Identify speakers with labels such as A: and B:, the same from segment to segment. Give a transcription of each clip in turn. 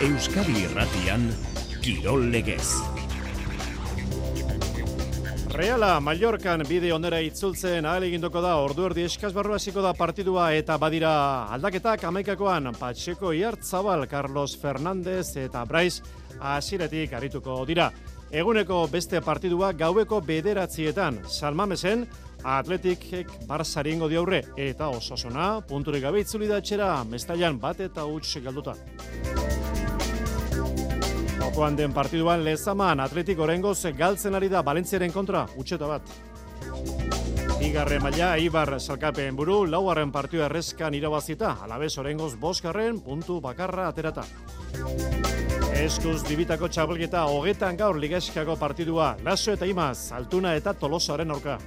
A: Euskadi Irratian Kirol Legez.
B: Reala Mallorcan bide onera itzultzen ahal eginduko da ordu erdi eskaz barru hasiko da partidua eta badira aldaketak amaikakoan Pacheco Iartzabal, Carlos Fernández eta Brais asiretik arituko dira. Eguneko beste partidua gaueko bederatzietan Salmamesen Atletikek Barsari ingo diaurre eta ososona punturik gabe itzuli da etxera mestailan bat eta huts galduta. Jokoan den partiduan lezaman atletik orengoz galtzen ari da Balentziaren kontra, utxeta bat. Bigarre maila, Ibar salkapen buru, lauaren partioa errezkan irabazita, alabez orengoz boskarren puntu bakarra aterata. Eskuz dibitako txabelgeta hogetan gaur ligeskako partidua, laso eta imaz, altuna eta tolosoaren orka.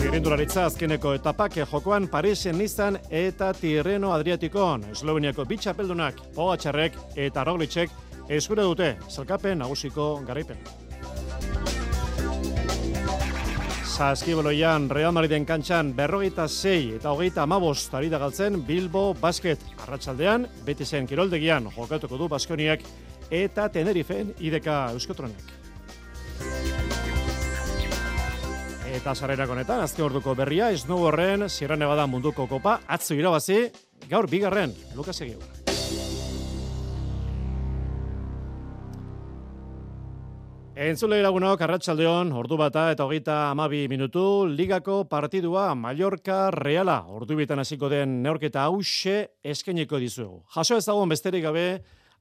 B: Txigirindularitza azkeneko etapak jokoan Parisen Nizan eta Tirreno Adriatikon. Esloveniako bitxapeldunak, Pogatxarrek eta Roglicek eskure dute zelkapen nagusiko garaipen. Saskiboloian Real Madriden kantxan berrogeita zei eta hogeita amabost ari galtzen Bilbo Basket. Arratsaldean beti zen kiroldegian jokatuko du Baskoniak eta Tenerifen ideka Euskotronek. Eta sarrerak honetan, azte orduko berria, ez nugu horren, Sierra Nevada munduko kopa, atzu irabazi, gaur bigarren, Lukas Egiu. Entzule lagunok, arratsaldeon, ordu bata eta hogeita amabi minutu, ligako partidua Mallorca Reala, ordu bitan hasiko den neorketa hause eskeniko dizugu. Jaso ez dagoen besterik gabe,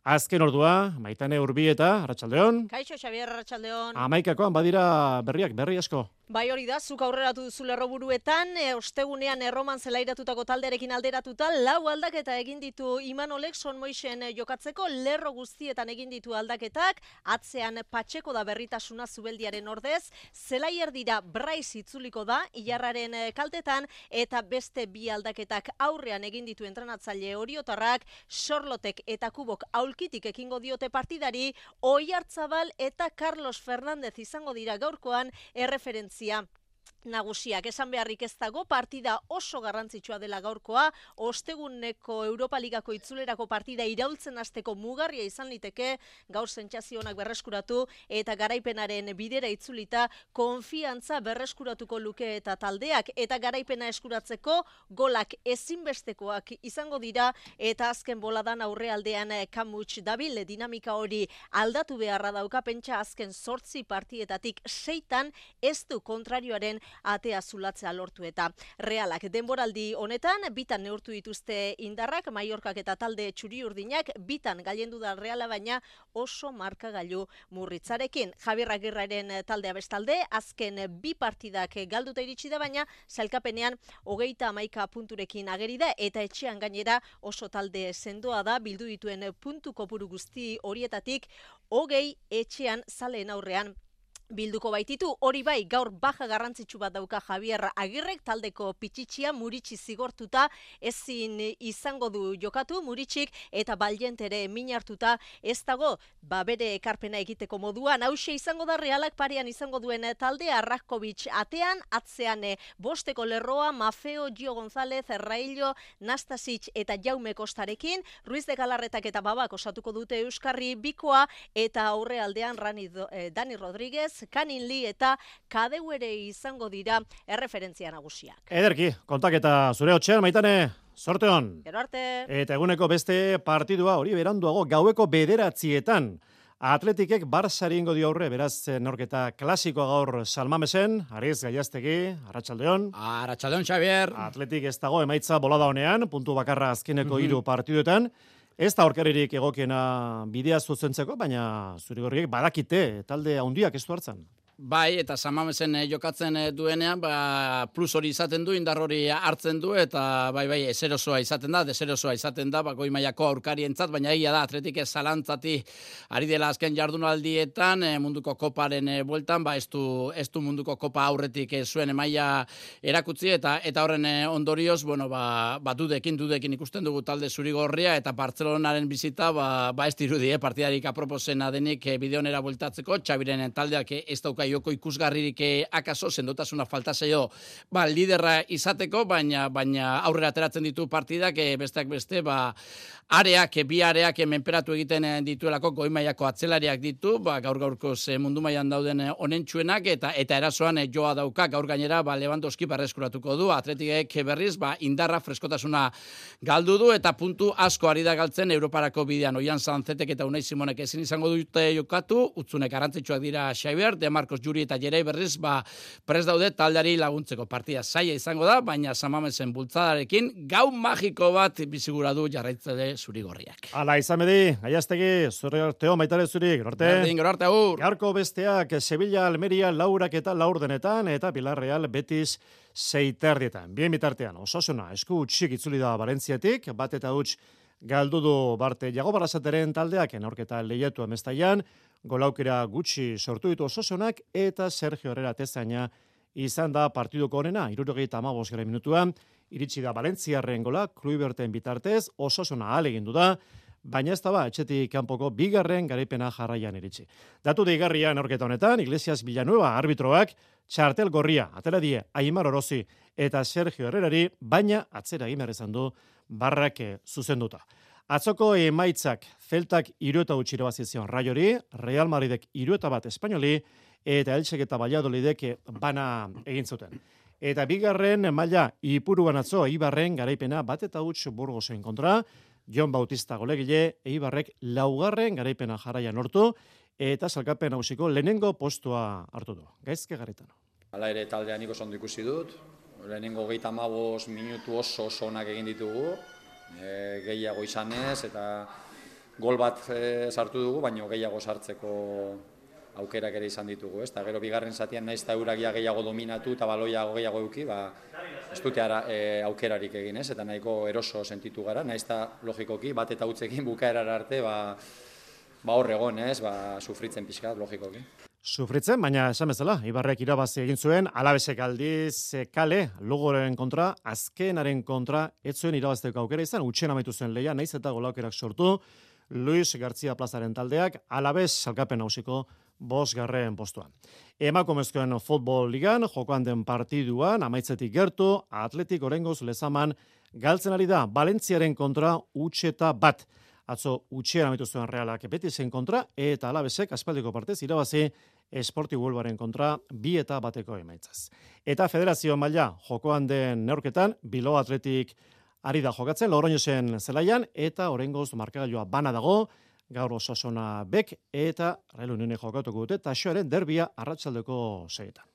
B: Azken ordua, maitane urbieta, Arratxaldeon.
C: Kaixo, Xabier, Arratxaldeon.
B: Amaikakoan badira berriak, berri asko.
C: Bai hori da, zuk aurreratu duzu lerroburuetan, e, ostegunean erroman zelairatutako talderekin alderatuta, lau aldaketa egin ditu Imanolek son moixen e, jokatzeko, lerro guztietan egin ditu aldaketak, atzean patxeko da berritasuna zubeldiaren ordez, zelaier dira braiz itzuliko da, ilarraren e, kaltetan, eta beste bi aldaketak aurrean egin ditu entrenatzaile horiotarrak, sorlotek eta kubok aulkitik ekingo diote partidari, oi hartzabal eta Carlos Fernández izango dira gaurkoan erreferentzia Gracias. Nagusiak. Esan beharrik ez dago partida oso garrantzitsua dela gaurkoa. Osteguneko Europa Ligako itzulerako partida iraultzen hasteko mugarria izan liteke. Gaur sentsazioak berreskuratu eta garaipenaren bidera itzulita konfiantza berreskuratuko luke eta taldeak. Eta garaipena eskuratzeko golak ezinbestekoak izango dira. Eta azken boladan aurrealdean kamuts dabil dinamika hori aldatu beharra dauka. Pentsa azken sortzi partietatik seitan ez du kontrarioaren atea zulatzea lortu eta realak. Denboraldi honetan bitan neurtu dituzte indarrak Mallorcak eta talde txuri urdinak bitan gailendu da reala baina oso markagailu murritzarekin. Javier Agirraren taldea bestalde azken bi partidak galduta iritsi da baina sailkapenean hogeita amaika punturekin ageri da eta etxean gainera oso talde sendoa da. Bildu dituen puntu kopuru guzti horietatik hogei etxean zaleen aurrean Bilduko baititu, hori bai, gaur baja garrantzitsu bat dauka Javier Agirrek, taldeko pitxitxia muritsi zigortuta, ezin izango du jokatu muritxik, eta baljentere min hartuta, ez dago, ba bere ekarpena egiteko moduan, hause izango da realak parean izango duen talde, Arrakovic atean, atzean eh, bosteko lerroa, Mafeo, Gio González, Erraillo, Nastasic eta Jaume Kostarekin, Ruiz de Galarretak eta Babak osatuko dute Euskarri bikoa, eta aurre aldean Rani, eh, Dani Rodríguez, Kanin Li eta Kadeu ere izango dira erreferentzia nagusiak.
B: Ederki, kontaketa zure hotxean, maitane, sorte hon.
C: Gero arte.
B: Eta eguneko beste partidua hori beranduago gaueko bederatzietan. Atletikek Barsari ingo dio aurre, beraz norketa klasikoa gaur Salmamesen, Ariz Gaiastegi, Arratsaldeon.
D: Arratsaldeon Xavier.
B: Atletik ez dago emaitza bolada honean, puntu bakarra azkeneko
D: Mhm.
B: hiru partiduetan. Ez da aurkaririk egokiena bidea zuzentzeko, baina zurigorriek badakite talde handiak ez du hartzen.
D: Bai, eta samamesen eh, jokatzen eh, duenean, ba, plus hori izaten du, indar hori hartzen du, eta bai, bai, eserosoa izaten da, deserosoa izaten da, bako imaiako aurkarientzat, baina egia da, atletik zalantzati ari dela azken jardunaldietan, eh, munduko koparen bueltan, ba, ez du, ez du munduko kopa aurretik zuen emaia erakutzi, eta eta horren ondorioz, bueno, ba, ba dudekin, dudekin ikusten dugu talde zurigorria, eta Bartzelonaren bizita, ba, ba ez dirudi, eh, partidarik aproposena denik bideonera bueltatzeko, Txabiren taldeak ez dauka joko ikusgarririk eh, akaso, sendotasuna falta zeio, ba, liderra izateko, baina baina aurrera ateratzen ditu partidak, e, besteak beste, ba, areak, bi areak menperatu egiten dituelako goimaiako atzelariak ditu, ba, gaur gaurko ze mundu mailan dauden onentsuenak, eta eta erasoan joa dauka, gaur gainera, ba, Lewandowski barreskuratuko du, atletikek berriz, ba, indarra freskotasuna galdu du, eta puntu asko ari da galtzen Europarako bidean, oian zantzetek eta unai simonek ezin izango dute jokatu, utzunek arantzitsuak dira Xavier, De Marcos Juri eta Jerei berriz, ba, pres daude taldeari laguntzeko partida zaila izango da, baina samamezen bultzadarekin, gau magiko bat bizigura du jarraitzede zuri gorriak.
B: Ala, izan bedi, aiaztegi, zure arteo maitare zuri, gorte.
D: Berdin, arte, aur.
B: Gaurko besteak, Sevilla, Almeria, Laurak eta Laurdenetan, eta Villarreal, Betis, Seiterdietan. Bien bitartean, osasuna, esku utxik itzuli da Valentziatik, bat eta utx galdu du barte jago barrazateren taldeak, enorketa lehiatu amestaian, golaukera gutxi sortu ditu osasunak, eta Sergio Herrera tezaina izan da partiduko honena, irurogeita amabos gara minutuan, iritsi da Valentziarren gola, Kluiberten bitartez, osasuna alegindu da, baina ez da ba, etxetik kanpoko bigarren garaipena jarraian iritsi. Datu deigarria norketa honetan, Iglesias Villanueva arbitroak, txartel gorria, atela die, Aimar Orozi eta Sergio Herrerari, baina atzera egin du barrake zuzenduta. Atzoko emaitzak, Zeltak irueta utxiro bazizion raiori, Real Madridek irueta bat espainoli, eta Eltsek eta Valladolidek bana egin zuten. Eta bigarren maila ipuruan atzo, Ibarren garaipena bat eta utx burgozen kontra, Jon Bautista golegile, Eibarrek laugarren garaipena jarraian nortu, eta salkapen hausiko lehenengo postua hartu du. Gaizke garritano.
E: Hala ere taldean niko zondo ikusi dut, lehenengo geita mabos minutu oso oso onak egin ditugu, e, gehiago izanez, eta gol bat e, sartu dugu, baina gehiago sartzeko aukerak ere izan ditugu, ez? gero bigarren zatian naiz ta eurak gehiago dominatu eta baloia gehiago eduki, ba ez dute ara, e, aukerarik egin, ez? Eta nahiko eroso sentitu gara, naiz ta logikoki bat eta utzekin bukaerara arte, ba ba hor egon, ez? Ba sufritzen pixkat logikoki.
B: Sufritzen, baina esan bezala, Ibarrek irabazi egin zuen, alabesek aldiz kale, logoren kontra, azkenaren kontra, ez zuen irabazteko aukera izan, utxen amaitu zuen leia, naiz eta golaukerak sortu, Luis García Plazaren taldeak, alabez salkapen hausiko bos garren postuan. Emakumezkoen futbol ligan, jokoan den partiduan, amaitzetik gertu, atletik orengoz lezaman, galtzen ari da, Valentziaren kontra utxeta bat. Atzo utxean amitu zuen realak zen kontra, eta alabezek aspaldiko partez irabazi esporti bulbaren kontra bi eta bateko emaitzaz. Eta federazio maila jokoan den neurketan, bilo atletik ari da jokatzen, zen zelaian, eta orengoz markagailua bana dago, gaur osasona bek eta Real Unione jokatuko dute taxoaren derbia arratsaldeko seietan.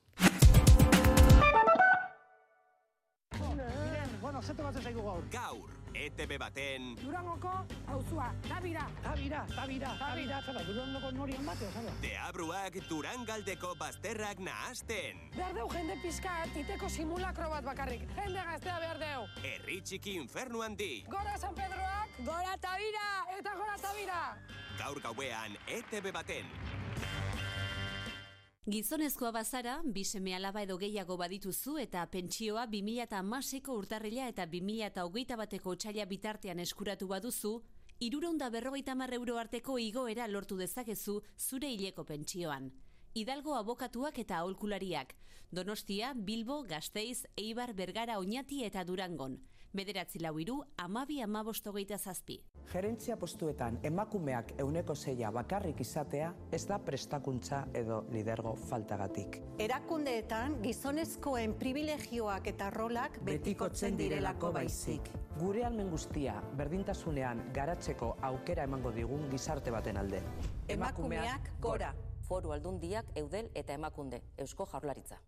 F: Gaur, ETB baten...
G: Durangoko, hauzua, tabira, tabira, tabira, tabira, tabira, durangoko nori onbateo, sabe?
F: Deabruak Durangaldeko bazterrak nahazten.
G: Behar deu jende pizka, titeko simulakro bat bakarrik. Jende gaztea behar deu.
F: Herri txiki infernu handi.
G: Gora San Pedroak, gora tabira, eta gora tabira.
F: Gaur gauean, ETB baten.
H: Gizonezkoa bazara, biseme alaba edo gehiago badituzu eta pentsioa 2006ko urtarrila eta 2008 bateko txaila bitartean eskuratu baduzu, iruronda berrogeita euro arteko igoera lortu dezakezu zure hileko pentsioan. Hidalgo abokatuak eta aholkulariak, Donostia, Bilbo, Gasteiz, Eibar, Bergara, Oñati eta Durangon bederatzi lau iru, amabi amabostogeita zazpi.
I: Gerentzia postuetan emakumeak euneko zeia bakarrik izatea ez da prestakuntza edo lidergo faltagatik.
J: Erakundeetan gizonezkoen privilegioak eta rolak betikotzen direlako baizik.
I: Gure almen guztia berdintasunean garatzeko aukera emango digun gizarte baten alde.
J: Emakumeak gora.
K: Foru aldundiak eudel eta emakunde, eusko jaurlaritza.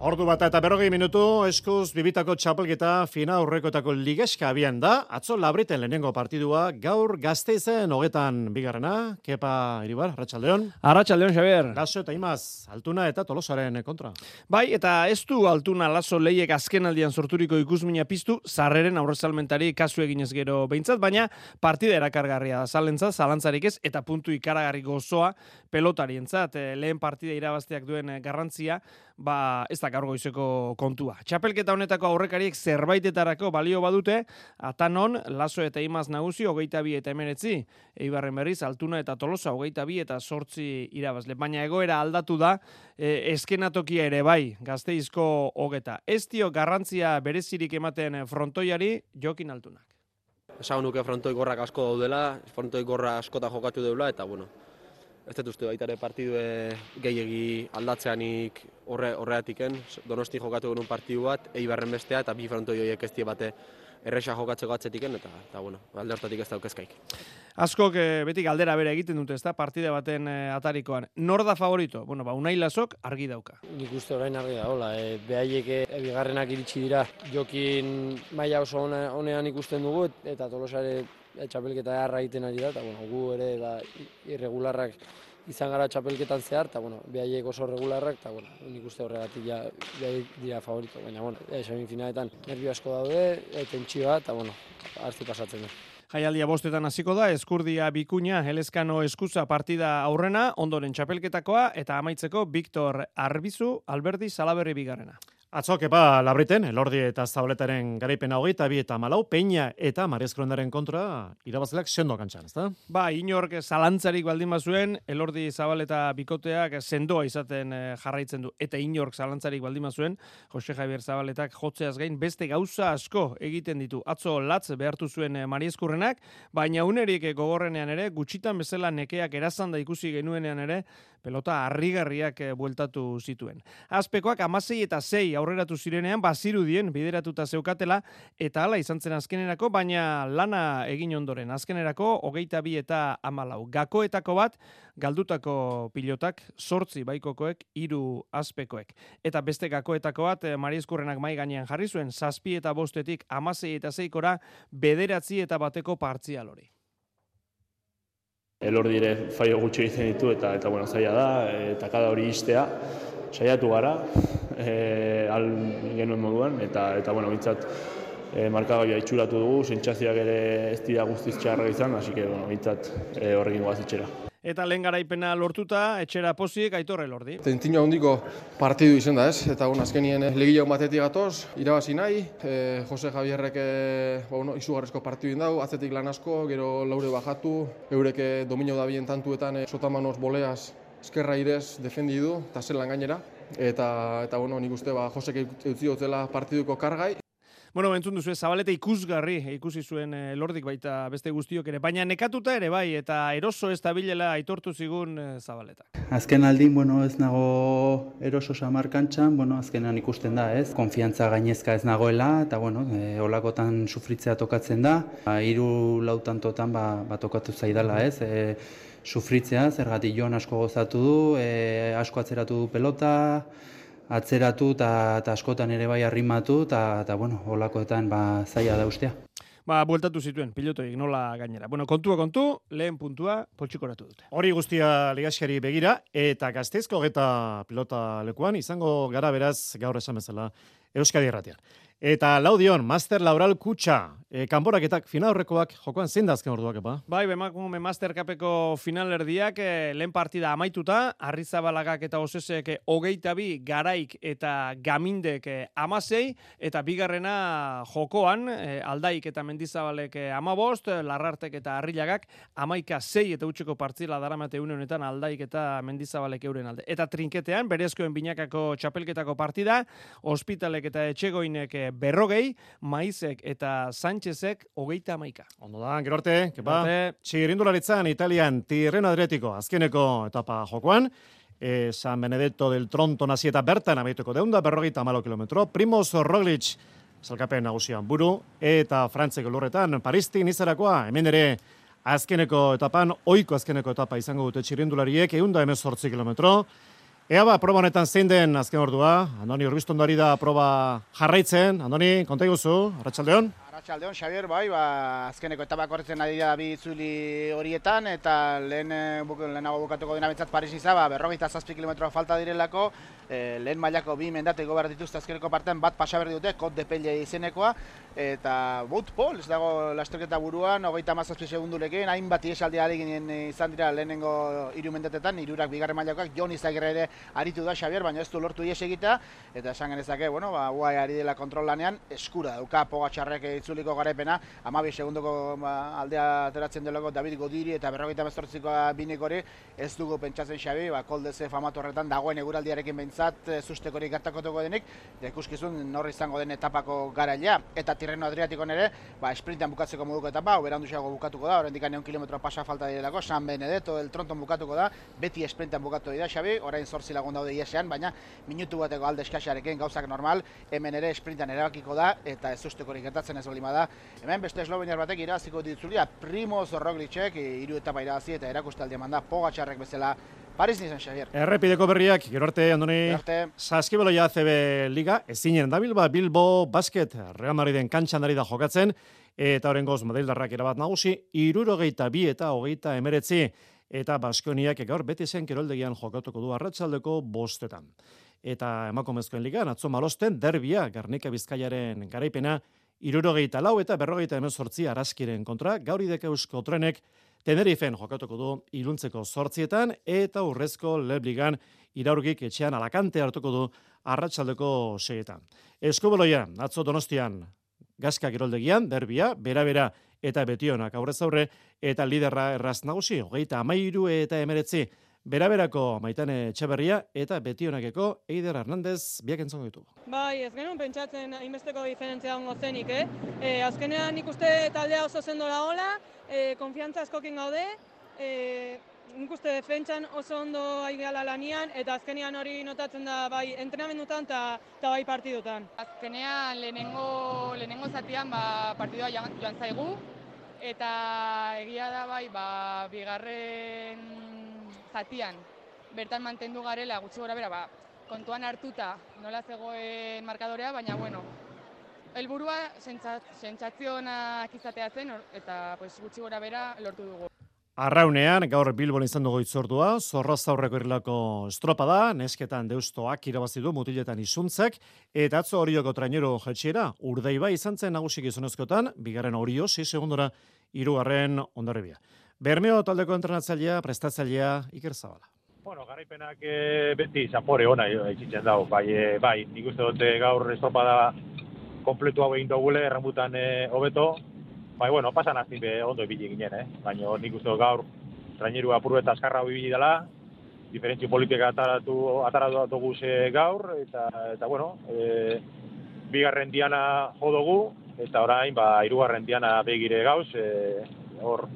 B: Ordu bat eta berrogei minutu, eskuz bibitako txapelketa fina aurrekoetako ligeska abian da. Atzo labriten lehenengo partidua, gaur gazteizen hogetan bigarrena. Kepa Iribar, Arratxaldeon.
L: Arratxaldeon, Xavier.
B: Lazo eta imaz, altuna eta tolosaren kontra.
L: Bai, eta ez du altuna lazo leiek azken aldian sorturiko ikusmina piztu, zarreren aurrezalmentari kasu eginez gero behintzat, baina partida erakargarria da zalentza, zalantzarik ez, eta puntu ikaragarri gozoa pelotarientzat. Eh, lehen partida irabazteak duen garrantzia, ba, ez da gaur goizeko kontua. Txapelketa honetako aurrekariek zerbaitetarako balio badute, atanon, laso eta imaz nagusi, hogeita bi eta emeretzi, eibarren berriz, altuna eta tolosa, hogeita bi eta sortzi irabazle. Baina egoera aldatu da, e, eskenatokia ere bai, gazteizko hogeta. Ez dio garrantzia berezirik ematen frontoiari, jokin altunak.
M: Esagun nuke frontoi gorrak asko daudela, frontoi gorra askota jokatu deula, eta bueno, ez dut uste baita ere partidue gehiegi aldatzeanik horre, horreatiken, donosti jokatu genuen partidu bat, eibarren bestea, eta bi frontoi horiek ez bate erresa jokatzeko atzetiken, eta, eta bueno, alde hortatik ez daukezkaik.
L: Askok e, beti galdera bere egiten dute, ezta partide baten e, atarikoan. Nor da favorito? Bueno, ba, unai lasok argi dauka.
N: Nik uste orain argi da, hola, e, behaiek e, bigarrenak iritsi dira, jokin maila oso honean ikusten dugu, eta tolosare txapelketa erra egiten ari da, eta bueno, gu ere ba, irregularrak izan gara txapelketan zehar, eta bueno, behaiek oso regularrak, eta bueno, nik uste horregatik ja, dira favorito, baina bueno, e, finaletan nervio asko daude, e, tentsioa, eta bueno, hartzi pasatzen da.
L: Jaialdia bostetan hasiko da, eskurdia bikuña, helezkano eskuza partida aurrena, ondoren txapelketakoa, eta amaitzeko Viktor Arbizu, Alberdi Salaberri bigarrena.
B: Atzok epa labriten, elordi eta zabletaren garaipena hogeita bi eta malau, peina eta marezkronaren kontra irabazleak sendo kantxan, ezta?
L: Ba, inork zalantzarik baldin bazuen, elordi zabaleta bikoteak sendoa izaten eh, jarraitzen du, eta inork zalantzarik baldin bazuen, Jose Javier Zabaletak jotzeaz gain, beste gauza asko egiten ditu. Atzo latz behartu zuen eh, mariezkurrenak, baina unerik gogorrenean ere, gutxitan bezala nekeak erazanda ikusi genuenean ere, pelota harrigarriak eh, bueltatu zituen. Azpekoak amasei eta zei aurreratu zirenean bazirudien bideratuta zeukatela eta hala izan zen azkenerako, baina lana egin ondoren azkenerako hogeita bi eta amalau. Gakoetako bat, galdutako pilotak, sortzi baikokoek, hiru azpekoek. Eta beste gakoetako bat, eh, Mariezkurrenak mai gainean jarri zuen, zazpi eta bostetik amasei eta zeikora, bederatzi eta bateko partzial hori.
O: Elordi ere faio gutxi egiten ditu eta eta bueno, zaila da, eta kada hori istea saiatu gara, e, al genuen moduan, eta, eta bueno, bintzat, e, markagaia itxuratu dugu, sentsazioak ere ez dira guztiz txarra izan, hasi que, bueno, bintzat, e, horrekin guaz itxera.
L: Eta lehen garaipena lortuta, etxera pozik, aitorre lordi.
P: Tentino handiko partidu izan da ez, eta bueno, azkenien legileo batetik gatoz, irabazi nahi, e, Jose Javierrek e, ba, bueno, izugarrezko partidu indau, atzetik lan asko, gero laure bajatu, eureke dominio da bien tantuetan e, sotamanos boleaz eskerra irez defendi du, eta zelan gainera, eta, eta bueno, nik uste ba, Josek eutzi dutela partiduko kargai.
L: Bueno, entzun duzu, zabaleta ikusgarri, ikusi zuen e, lordik baita beste guztiok ere, baina nekatuta ere bai, eta eroso ez da bilela aitortu zigun e, zabaleta.
Q: Azken aldin, bueno, ez nago eroso samarkantxan, bueno, azkenan ikusten da, ez? Konfiantza gainezka ez nagoela, eta bueno, e, olakotan sufritzea tokatzen da, ba, iru lautantotan ba, ba tokatu zaidala, ez? E, sufritzea, zergatik joan asko gozatu du, e, asko atzeratu du pelota, atzeratu eta askotan ere bai arrimatu eta bueno, holakoetan ba, zaila da ustea.
L: Ba, bueltatu zituen, pilotoik nola gainera. Bueno, kontua kontu, lehen puntua, poltsikoratu dute.
B: Hori guztia ligasiari begira, eta gazteizko geta pilota lekuan, izango gara beraz gaur esan bezala Euskadi Erratian. Eta laudion, Master Laural Kutsa, e, kanporaketak final horrekoak jokoan zein da azken orduak, epa?
L: Bai, bemakume Master Cupeko finalerdiak e, lehen partida amaituta, Arrizabalagak eta Osesek hogeita bi, Garaik eta Gamindek e, amasei, eta bigarrena jokoan, e, Aldaik eta Mendizabalek e, amabost, Larrartek eta Arrilagak, amaika zei eta utxeko partzila daramate honetan Aldaik eta Mendizabalek euren alde. Eta trinketean, berezkoen binakako txapelketako partida, Hospitalek eta Etxegoinek e, berrogei, Maizek eta Sánchezek hogeita amaika.
B: Ondo da, gero arte, kepa, txirindularitzan Italian Tirren Adretiko azkeneko etapa jokoan, e, San Benedetto del Tronto nazieta bertan abaituko deunda, berrogeita malo kilometro, Primoz Roglic, salkapen nagusian buru, eta Frantzeko lurretan, Paristin izarakoa, hemen ere, azkeneko etapan, oiko azkeneko etapa izango dute txirindulariek, eunda emezortzi kilometro, Ea ba, proba honetan zein den azken ordua. Andoni, urbiztondari da proba jarraitzen. Andoni, konta iguzu, Arratxaldeon?
R: Arratxaldeon, Xavier, bai, ba, azkeneko etapa korretzen ari da bi itzuli horietan, eta lehen, eh, lehenago bukatuko dena betzat Paris iza, ba, berrogeita zazpi kilometroa falta direlako, e, lehen mailako bi mendate behar dituzte azkeneko partean, bat pasaberdi dute, kot de pelle izenekoa, eta bot pol, ez dago lasterketa buruan, hogeita mazazpi segundurekin, hainbat iesaldi ginen izan dira lehenengo hiru mendatetan, hirurak bigarren mailakoak, Jon Izagirre ere aritu da Xabier, baina ez du lortu ies egita, eta esan genezake, bueno, ba, uai ari dela kontrol lanean, eskura dauka pogatxarrek itzuliko garaipena, amabi segundoko ba, aldea ateratzen delako David Godiri eta berrogeita bezortzikoa binik hori, ez dugu pentsatzen Xabi, ba, koldeze famatu horretan dagoen eguraldiarekin behintzat, zustekorik gertakoteko denik, eta ikuskizun norri izango den etapako garailea, eta Tirreno Adriatiko nere, ba, sprintean bukatzeko moduko etapa, hau berandu bukatuko da, horrendik aneon kilometro pasa falta direlako, San Benedetto, el Tronton bukatuko da, beti sprintean bukatu dira, Xabi, orain zortzi lagun daude iesean, baina minutu bateko alde eskaxarekin gauzak normal, hemen ere sprintean erabakiko da, eta ez ustekorik gertatzen ez bolima da. Hemen beste esloveniar batek iraziko ditzulia, Primoz Roglicek, hiru etapa irazi eta erakustaldi eman da, pogatxarrek bezala Paris nizan, Xavier.
B: Errepideko berriak, gero arte, Andoni. Ja CB Liga, ezinen da Bilba, Bilbo Basket, Real Madriden kantxan da jokatzen, eta horren goz, Madrildarrak erabat nagusi, irurogeita bi eta hogeita emeretzi, eta Baskoniak gaur beti zen keroldegian jokatuko du arratsaldeko bostetan. Eta emakumezkoen ligan, atzo malosten, derbia, Garnika Bizkaiaren garaipena, irurogeita lau eta berrogeita emezortzi araskiren kontra, gauri deke eusko trenek, Tenerifen jokatuko du iluntzeko sortzietan eta urrezko lebligan iraurgik etxean alakante hartuko du arratsaldeko seietan. Eskoboloia, atzo donostian, gazka giroldegian, derbia, bera-bera eta betionak aurrez aurre, eta liderra erraz nagusi, hogeita amairu eta emeretzi, Beraberako maitane txaberria eta betionakeko Eider Hernandez biak entzongo ditu.
S: Bai, ez genuen pentsatzen hainbesteko diferentzia ongo zenik, eh? E, azkenean ikuste taldea oso zendo da hola, e, konfiantza askokin gaude, e, nik uste defentsan oso ondo aigala lanian, eta azkenean hori notatzen da bai entrenamendutan eta bai partidutan.
T: Azkenean lehenengo, lehenengo zatian ba, partidua joan, joan zaigu, eta egia da bai ba, bigarren zatian bertan mantendu garela gutxi gora bera, ba, kontuan hartuta nola zegoen markadorea, baina bueno, helburua sentsazionak izatea zen eta pues, gutxi gora bera lortu dugu.
B: Arraunean, gaur Bilbon izan dugu itzordua, zorra zaurreko irlako estropada, nesketan deustoak irabazi du mutiletan isuntzek, eta atzo horioko trainero jetxiera, urdeiba izan zen nagusik izonezkotan, bigarren horio, 6 segundora, irugarren ondarribia. Bermeo taldeko entrenatzailea, prestatzailea, Iker Zabala.
U: Bueno, garaipenak e, beti zapore ona itxitzen dago, bai, e, bai, nik uste dute gaur estropada kompletu hau egin dugule, erramutan eh, hobeto, bai, bueno, pasan azin be ondo ibili ginen, eh? baina nik uste gaur traineru apuru eta azkarra ibili dela, diferentzi politika ataratu, ataratu dugu gaur, eta, eta bueno, e, bigarren diana jodogu, eta orain, ba, irugarren diana begire gauz, e, hor,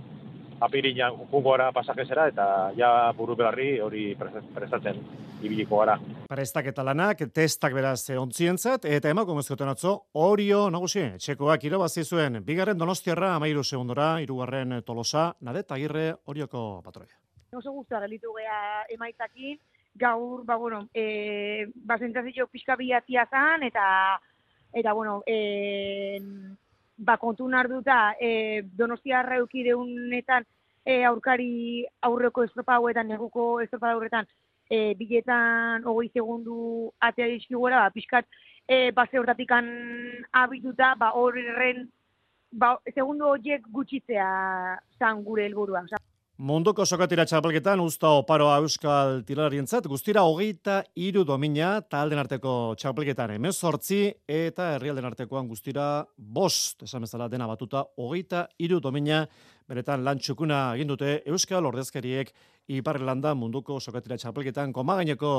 U: apirinan jungo gara pasajesera eta ja buru belarri hori prestatzen ibiliko gara.
B: Prestak eta lanak, testak beraz ontzientzat, eta emako mezkoten atzo, orio nagusi, txekoak irabazi zuen, bigarren donostiarra amairu segundora, irugarren tolosa, nadet agirre orioko patroia.
V: Oso guztua gelitu geha emaitzakin, gaur, ba, bueno, e, ba, pixka bilatia zan, eta, eta, bueno, e, ba, kontu narduta, e, donostiarra eukideunetan e, aurkari aurreko estropa hauetan, neguko estropa horretan, e, biletan hogei segundu atea dizkigura, ba, pixkat, e, base hortatik abituta, ba, horren, ba, segundu horiek gutxitzea zan gure helburua.
B: Munduko sokatira txapelketan usta oparoa euskal tirarientzat, guztira hogeita iru domina talden arteko txapelketan emezortzi eta herrialden artekoan guztira bost, esan bezala dena batuta, hogeita iru domina beretan lan txukuna egin dute euskal ordezkariek Iparrelanda munduko sokatira txapelketan komagaineko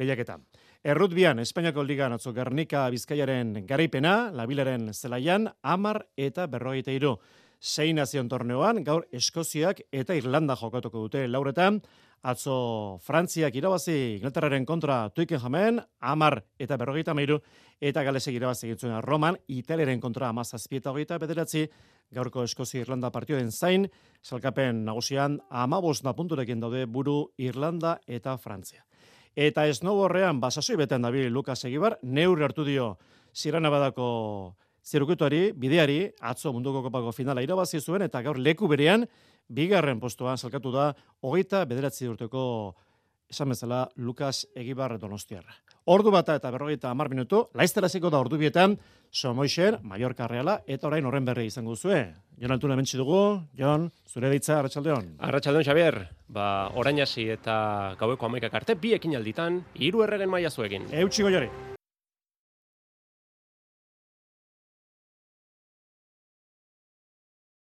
B: lehiaketan. Errutbian, Espainiako Liga atzo Gernika Bizkaiaren garaipena, Labilaren zelaian, amar eta berrogeita iru sei nazion torneoan, gaur Eskoziak eta Irlanda jokatuko dute lauretan, atzo Frantziak irabazi Inglaterraren kontra tuiken jamen, amar eta berrogeita meiru, eta galesek irabazi gintzuen Roman, Italiaren kontra amazazpieta hogeita bederatzi, gaurko Eskozi Irlanda partioen zain, salkapen nagusian amabos punturekin daude buru Irlanda eta Frantzia. Eta ez horrean, basasoi beten dabil Lukas Egibar, neurri hartu dio Zirana badako zirkuituari, bideari, atzo munduko kopako finala irabazi zuen, eta gaur leku berean, bigarren postuan salkatu da, hogeita bederatzi urteko esan bezala Lukas Egibar Donostiarra. ordu bata eta berrogeita amar minutu, laizteraziko da ordu bietan, Somoixen, Mallorca Reala, eta orain horren berri izango zue. Jon Altuna mentsi dugu, Jon, zure ditza, Arratxaldeon.
O: Arratxaldeon, Xabier, ba, orain hasi eta gaueko amaikak arte, bi ekin alditan, hiru erregen maia zuekin.
B: Eutxiko jori.